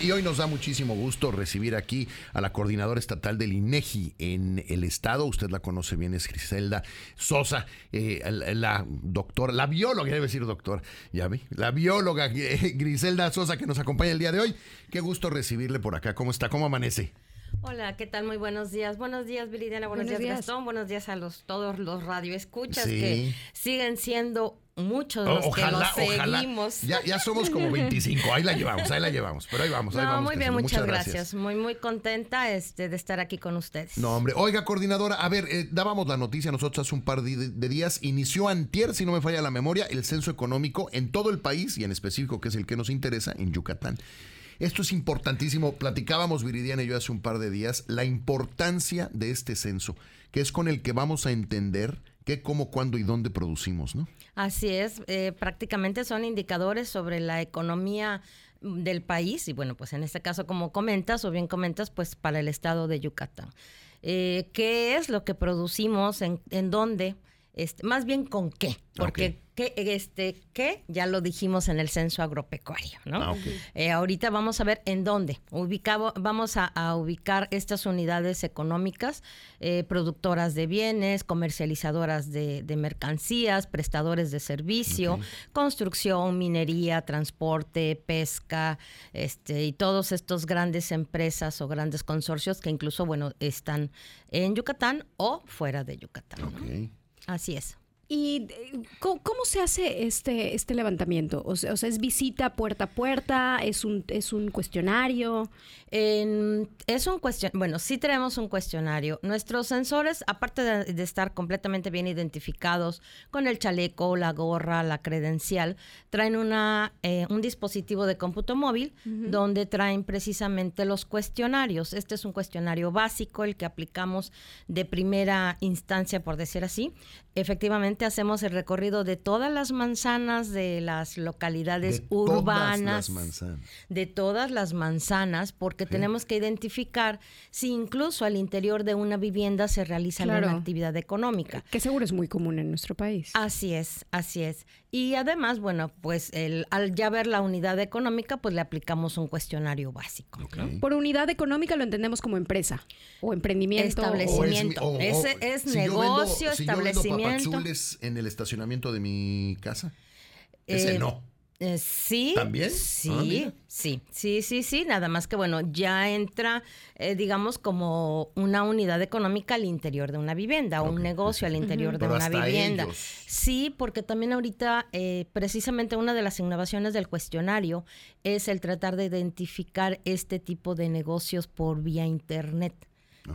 Y hoy nos da muchísimo gusto recibir aquí a la coordinadora estatal del INEGI en el estado. Usted la conoce bien, es Griselda Sosa, eh, la, doctora, la bióloga, debe decir doctor, ya vi, la bióloga eh, Griselda Sosa que nos acompaña el día de hoy. Qué gusto recibirle por acá. ¿Cómo está? ¿Cómo amanece? Hola, ¿qué tal? Muy buenos días. Buenos días, Viridiana. Buenos, días, Gastón. Buenos días a los todos los radioescuchas que siguen siendo muchos los ojalá, que seguimos. Ya, ya, somos como 25, ahí la llevamos, ahí la llevamos, pero ahí vamos, ahí vamos. Muy bien, muchas, gracias. Muy, muy contenta este, de estar aquí con ustedes. No, hombre, oiga, coordinadora, a ver, eh, dábamos la noticia nosotros hace un par de, de, días, inició antier, si no me falla la memoria, el censo económico en todo el país y en específico, que es el que nos interesa, en Yucatán. Esto es importantísimo. Platicábamos Viridiana y yo hace un par de días la importancia de este censo, que es con el que vamos a entender qué, cómo, cuándo y dónde producimos, ¿no? Así es, eh, prácticamente son indicadores sobre la economía del país y bueno, pues en este caso como comentas o bien comentas, pues para el estado de Yucatán. Eh, ¿Qué es lo que producimos? ¿En, en dónde? Este, más bien con qué, porque qué, este, qué ya lo dijimos en el censo agropecuario, ¿no? Ah, eh, ahorita vamos a ver en dónde. Ubicado, vamos a, ubicar estas unidades económicas, eh, productoras de bienes, comercializadoras de, mercancías, prestadores de servicio, construcción, minería, transporte, pesca, este, y todos estos grandes empresas o grandes consorcios que incluso, bueno, están en Yucatán o fuera de Yucatán. Así es. ¿Y eh, cómo, se hace este, este levantamiento? O sea, ¿es visita puerta a puerta? ¿Es un, es un cuestionario? es un cuestionario. Bueno, sí tenemos un cuestionario. Nuestros sensores, aparte de, estar completamente bien identificados con el chaleco, la gorra, la credencial, traen una, eh, un dispositivo de cómputo móvil donde traen precisamente los cuestionarios. Este es un cuestionario básico, el que aplicamos de primera instancia, por decir así. Efectivamente, hacemos el recorrido de todas las manzanas de las localidades urbanas. De todas las manzanas, porque tenemos que identificar si incluso al interior de una vivienda se realiza alguna actividad económica. Que seguro es muy común en nuestro país. Así es, así es. Y además, bueno, pues el, al ya ver la unidad económica, pues le aplicamos un cuestionario básico. Por unidad económica lo entendemos como empresa o emprendimiento. Establecimiento. Ese es negocio, establecimiento en el estacionamiento de mi casa? Ese eh, no. Eh, sí. ¿También? Sí, ah, sí, sí, sí, sí. Nada más que bueno, ya entra, eh, digamos, como una unidad económica al interior de una vivienda, o un negocio al interior de una vivienda. Sí, porque también ahorita, precisamente una de las innovaciones del cuestionario es el tratar de identificar este tipo de negocios por vía internet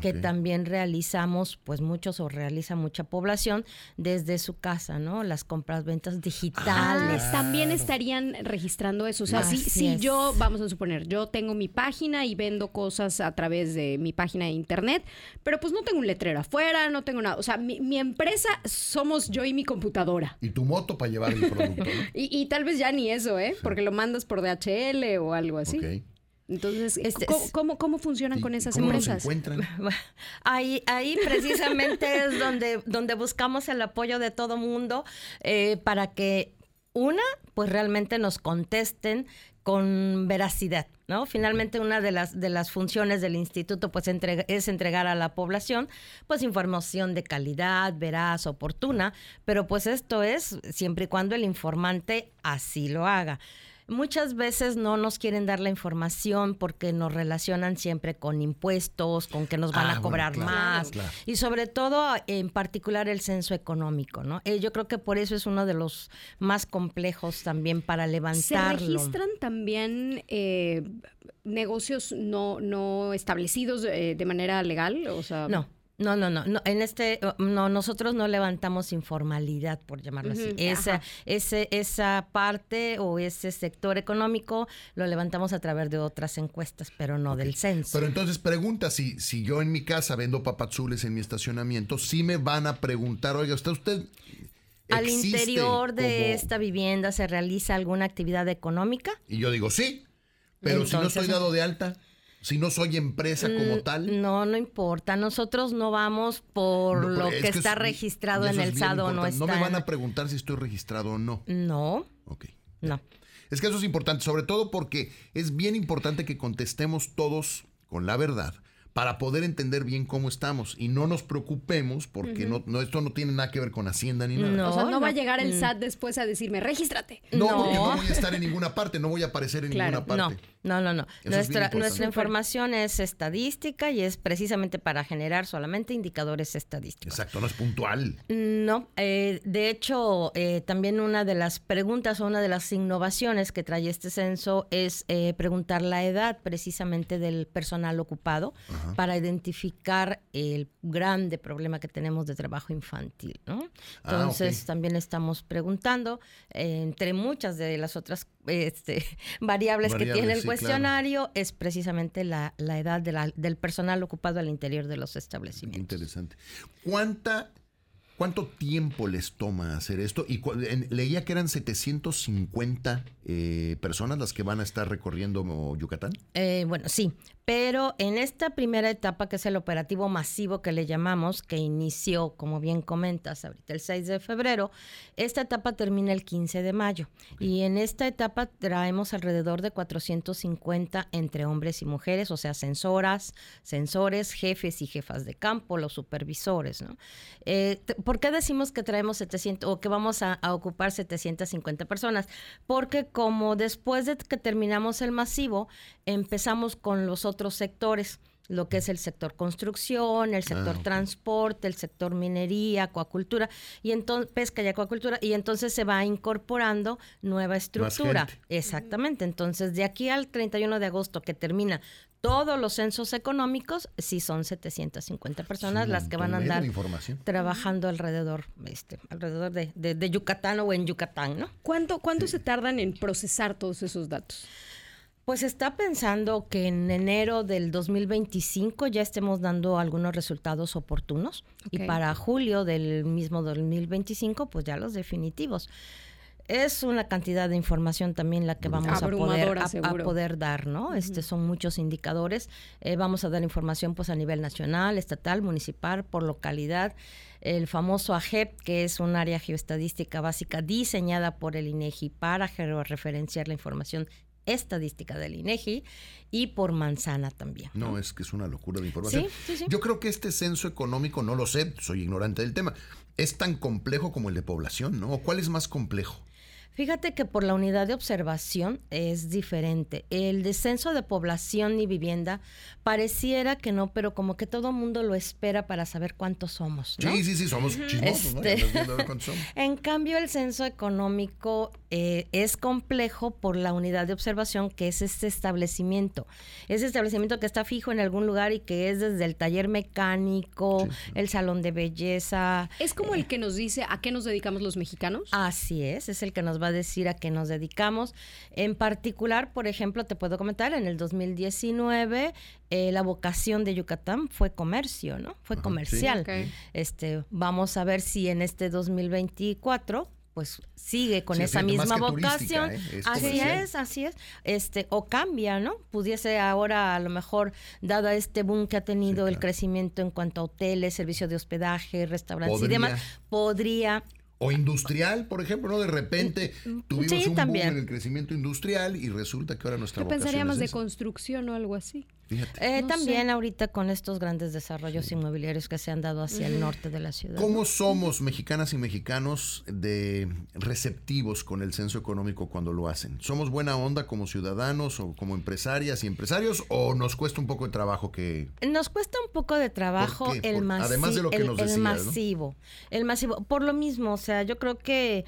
que también realizamos, pues muchos o realiza mucha población desde su casa, ¿no? Las compras, ventas digitales. Ah, también estarían registrando eso. O sea, si, yo, vamos a suponer, yo tengo mi página y vendo cosas a través de mi página de internet, pero pues no tengo un letrero afuera, no tengo nada. O sea, mi, empresa somos yo y mi computadora. Y tu moto para llevar el producto, ¿no? y, tal vez ya ni eso, ¿eh? Porque lo mandas por DHL o algo así. Entonces, este, ¿cómo, cómo, funcionan con esas cómo empresas? Encuentran? Ahí, ahí precisamente es donde, donde buscamos el apoyo de todo mundo eh, para que una, pues realmente nos contesten con veracidad, ¿no? Finalmente una de las de las funciones del instituto pues es entregar a la población pues información de calidad, veraz, oportuna, pero pues esto es siempre y cuando el informante así lo haga. Muchas veces no nos quieren dar la información porque nos relacionan siempre con impuestos, con que nos van a ah, cobrar más y sobre todo en particular el censo económico, ¿no? Eh, yo creo que por eso es uno de los más complejos también para levantarlo. ¿Se registran también eh, negocios no, no establecidos eh, de manera legal? O sea, no. No, no, no, en este, no, nosotros no levantamos informalidad, por llamarlo así. Esa, ese, esa parte o ese sector económico lo levantamos a través de otras encuestas, pero no del censo. Pero entonces pregunta, si, si yo en mi casa vendo papazules en mi estacionamiento, sí me van a preguntar, oiga, ¿está usted al interior de esta vivienda se realiza alguna actividad económica? Y yo digo, sí, pero si no estoy dado de alta si no soy empresa como mm, tal? No, no importa. Nosotros no vamos por lo que, está registrado en el SAD o no está. No me van a preguntar si estoy registrado o no. No. Ok. No. Es que eso es importante, sobre todo porque es bien importante que contestemos todos con la verdad para poder entender bien cómo estamos y no nos preocupemos porque no, no, esto no tiene nada que ver con Hacienda ni nada. No, o sea, no, va a llegar el mm. SAT después a decirme, regístrate. No, porque no voy a estar en ninguna parte, no voy a aparecer en ninguna parte. No, no, no. Nuestra, nuestra información es estadística y es precisamente para generar solamente indicadores estadísticos. Exacto, no es puntual. No, eh, de hecho, eh, también una de las preguntas o una de las innovaciones que trae este censo es eh, preguntar la edad precisamente del personal ocupado para identificar el grande problema que tenemos de trabajo infantil, ¿no? Ah, Entonces, también estamos preguntando, entre muchas de las otras este, variables, que tiene el cuestionario es precisamente la, edad del personal ocupado al interior de los establecimientos. Interesante. ¿Cuánta ¿Cuánto tiempo les toma hacer esto? Y leía que eran 750 eh, personas las que van a estar recorriendo Yucatán. Eh, bueno, sí, pero en esta primera etapa, que es el operativo masivo que le llamamos, que inició, como bien comentas, ahorita el 6 de febrero, esta etapa termina el 15 de mayo. Y en esta etapa traemos alrededor de 450 entre hombres y mujeres, o sea, sensoras, sensores, jefes y jefas de campo, los supervisores. ¿no? Eh, ¿Por qué decimos que traemos 700 o que vamos a, a ocupar 750 personas? Porque como después de que terminamos el masivo, empezamos con los otros sectores, lo que es el sector construcción, el sector ah, transporte, el sector minería, acuacultura, y entonces pesca y acuacultura, y entonces se va incorporando nueva estructura. Exactamente. Entonces, de aquí al 31 de agosto que termina todos los censos económicos, sí son 750 personas las que van a andar trabajando alrededor, este, alrededor de, de, Yucatán o en Yucatán, ¿no? ¿Cuánto, cuánto se tardan en procesar todos esos datos? Pues está pensando que en enero del 2025 ya estemos dando algunos resultados oportunos y para julio del mismo 2025 pues ya los definitivos. Es una cantidad de información también la que vamos a poder, a, poder dar, ¿no? Este son muchos indicadores. Eh, vamos a dar información pues a nivel nacional, estatal, municipal, por localidad. El famoso AGEP, que es un área geoestadística básica diseñada por el INEGI para referenciar la información estadística del INEGI y por manzana también. ¿no? es que es una locura de información. Yo creo que este censo económico, no lo sé, soy ignorante del tema, es tan complejo como el de población, ¿no? ¿Cuál es más complejo? Fíjate que por la unidad de observación es diferente. El descenso de población y vivienda pareciera que no, pero como que todo mundo lo espera para saber cuántos somos. ¿no? Sí, sí, sí, somos chismosos, este, En cambio, el censo económico eh, es complejo por la unidad de observación que es este establecimiento. Ese establecimiento que está fijo en algún lugar y que es desde el taller mecánico, el salón de belleza. ¿Es como el que nos dice a qué nos dedicamos los mexicanos? Así es, es el que nos va a decir a qué nos dedicamos. En particular, por ejemplo, te puedo comentar, en el 2019 eh, la vocación de Yucatán fue comercio, ¿no? Fue comercial. Este, vamos a ver si en este 2024 pues sigue con esa misma vocación. ¿eh? así es, así es. Este, o cambia, ¿no? Pudiese ahora a lo mejor, dada este boom que ha tenido el crecimiento en cuanto a hoteles, servicio de hospedaje, restaurantes y demás, podría o industrial, por ejemplo, ¿no? De repente mm, tuvimos un boom en el crecimiento industrial y resulta que ahora nuestra vocación pensaríamos de construcción o algo así? Eh, también ahorita con estos grandes desarrollos inmobiliarios que se han dado hacia el norte de la ciudad. ¿Cómo somos mexicanas y mexicanos de receptivos con el censo económico cuando lo hacen? ¿Somos buena onda como ciudadanos o como empresarias y empresarios o nos cuesta un poco de trabajo que... Nos cuesta un poco de trabajo el, Además de lo que el, el masivo. El masivo. Por lo mismo, o sea, yo creo que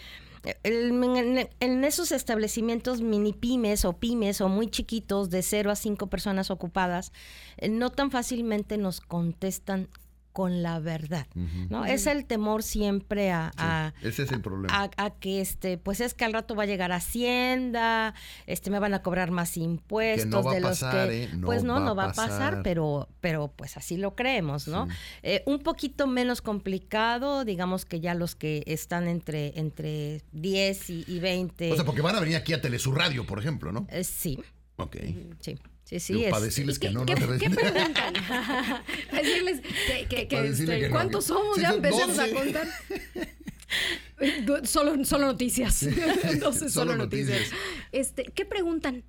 en, esos establecimientos mini pymes o pymes o muy chiquitos de 0 a 5 personas ocupadas, eh, no tan fácilmente nos contestan con la verdad, ¿no? Es el temor siempre a, ese es el problema. A, que este, pues es que al rato va a llegar Hacienda, este me van a cobrar más impuestos de los que ¿eh? pues no, no va a pasar, pero, pero pues así lo creemos, ¿no? Eh, un poquito menos complicado, digamos que ya los que están entre, entre 10 y, 20. O sea, porque van a venir aquí a Telesur Radio, por ejemplo, ¿no? Eh, sí. Ok. Sí. Sí, sí. para decirles que no, ¿qué, no ¿Qué preguntan? decirles que, que, que, este, ¿cuántos somos? ya empecemos a contar. Solo, solo noticias. Entonces, solo, noticias. Este, ¿Qué preguntan?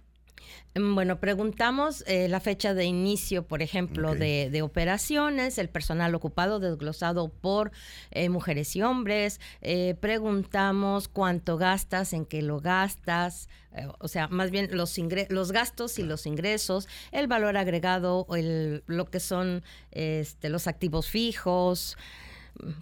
Mm, bueno, preguntamos eh, la fecha de inicio, por ejemplo, de, operaciones, el personal ocupado desglosado por eh, mujeres y hombres. Eh, preguntamos cuánto gastas, en qué lo gastas, o sea, más bien los, los gastos y los ingresos, el valor agregado, el, lo que son este, los activos fijos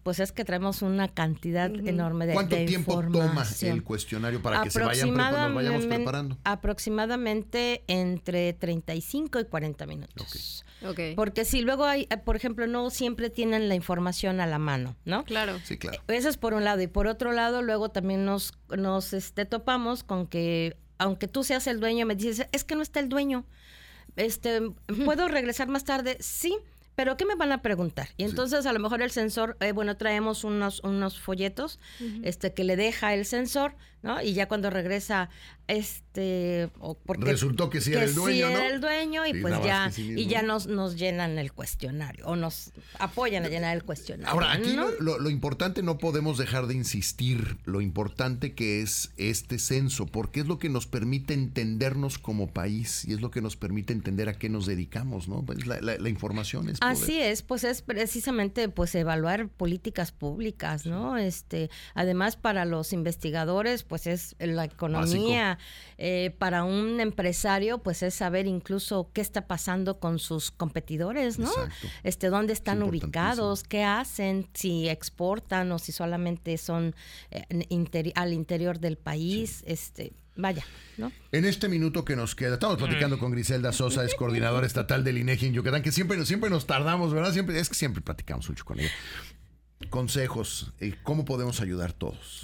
pues es que traemos una cantidad enorme de ¿Cuánto tiempo toma el cuestionario para que se vayan nos vayamos preparando? Aproximadamente entre 35 y 40 minutos. Okay. Porque si luego hay, eh, por ejemplo, no siempre tienen la información a la mano, ¿no? Claro. Sí, claro. Eso es por un lado. Y por otro lado, luego también nos, nos este, topamos con que, aunque tú seas el dueño, me dices, es que no está el dueño. Este, ¿puedo regresar más tarde? Sí pero ¿qué me van a preguntar? Y entonces a lo mejor el sensor, eh, bueno, traemos unos, unos folletos este, que le deja el sensor, ¿no? Y ya cuando regresa, este... porque resultó que sí era el dueño, sí era el dueño y pues ya, y ya nos, nos llenan el cuestionario o nos apoyan a llenar el cuestionario. Ahora, aquí lo, lo, importante, no podemos dejar de insistir, lo importante que es este censo, porque es lo que nos permite entendernos como país y es lo que nos permite entender a qué nos dedicamos, ¿no? Pues la, la, información es Así es, pues es precisamente pues evaluar políticas públicas, ¿no? Este, además para los investigadores, pues es la economía, eh, para un empresario, pues es saber incluso qué está pasando con sus competidores, ¿no? Este, dónde están ubicados, qué hacen, si exportan o si solamente son eh, al interior del país, este, vaya, ¿no? En este minuto que nos queda, estamos platicando con Griselda Sosa, es coordinadora estatal del INEGI en Yucatán, que siempre, siempre nos tardamos, ¿verdad? Siempre, es que siempre platicamos mucho con ella. Consejos, eh, ¿cómo podemos ayudar todos?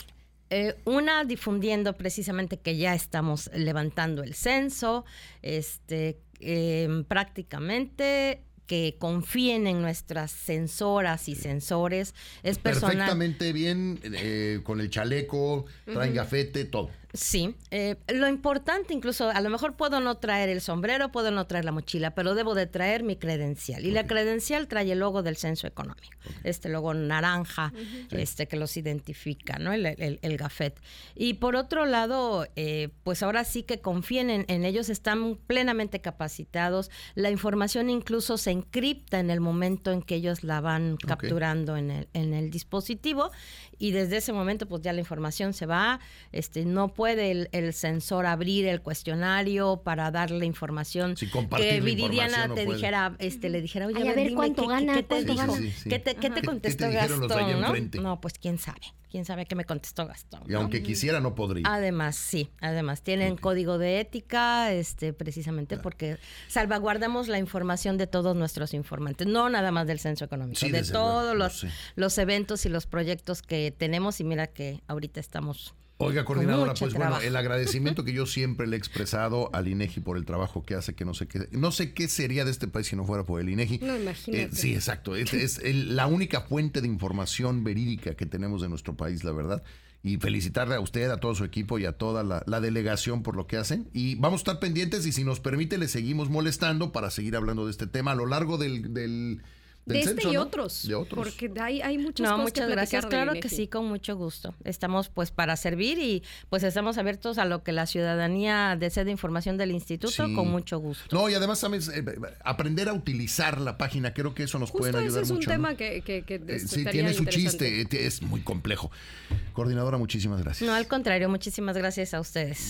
Eh, una difundiendo precisamente que ya estamos levantando el censo, este, em, prácticamente que confíen en nuestras sensoras y sensores. Es Perfectamente bien, eh, con el chaleco, traen gafete, todo. Sí, eh, lo importante incluso, a lo mejor puedo no traer el sombrero, puedo no traer la mochila, pero debo de traer mi credencial. Y la credencial trae el logo del censo económico, este logo naranja, este que los identifica, ¿no? El, el, gafet. Y por otro lado, eh, pues ahora sí que confíen en, ellos, están plenamente capacitados. La información incluso se encripta en el momento en que ellos la van capturando en el, en el dispositivo y desde ese momento pues ya la información se va, este no puede el, sensor abrir el cuestionario para darle información que Viridiana te dijera, este le dijera, oye, a ver, cuánto gana, ¿qué, te dijo? ¿Qué te, contestó Gastón? ¿no? no, pues quién sabe quién sabe qué me contestó Gastón. Y aunque quisiera, no podría. Además, sí, además, tienen código de ética, este, precisamente porque salvaguardamos la información de todos nuestros informantes, no nada más del censo económico, de todos los, los eventos y los proyectos que tenemos y mira que ahorita estamos Oiga, coordinadora, pues bueno, el agradecimiento que yo siempre le he expresado al INEGI por el trabajo que hace, que no sé qué, no sé qué sería de este país si no fuera por el INEGI. No, imagínate. Eh, sí, exacto. Es, es la única fuente de información verídica que tenemos de nuestro país, la verdad. Y felicitarle a usted, a todo su equipo y a toda la, delegación por lo que hacen. Y vamos a estar pendientes y si nos permite le seguimos molestando para seguir hablando de este tema a lo largo del de este y otros, Porque hay, hay muchas no, muchas gracias. Claro que sí, con mucho gusto. Estamos pues para servir y pues estamos abiertos a lo que la ciudadanía desee de información del instituto con mucho gusto. No, y además eh, aprender a utilizar la página, creo que eso nos puede ayudar ese es un tema que, que, eh, sí, tiene su chiste, eh, es muy complejo. Coordinadora, muchísimas gracias. No, al contrario, muchísimas gracias a ustedes.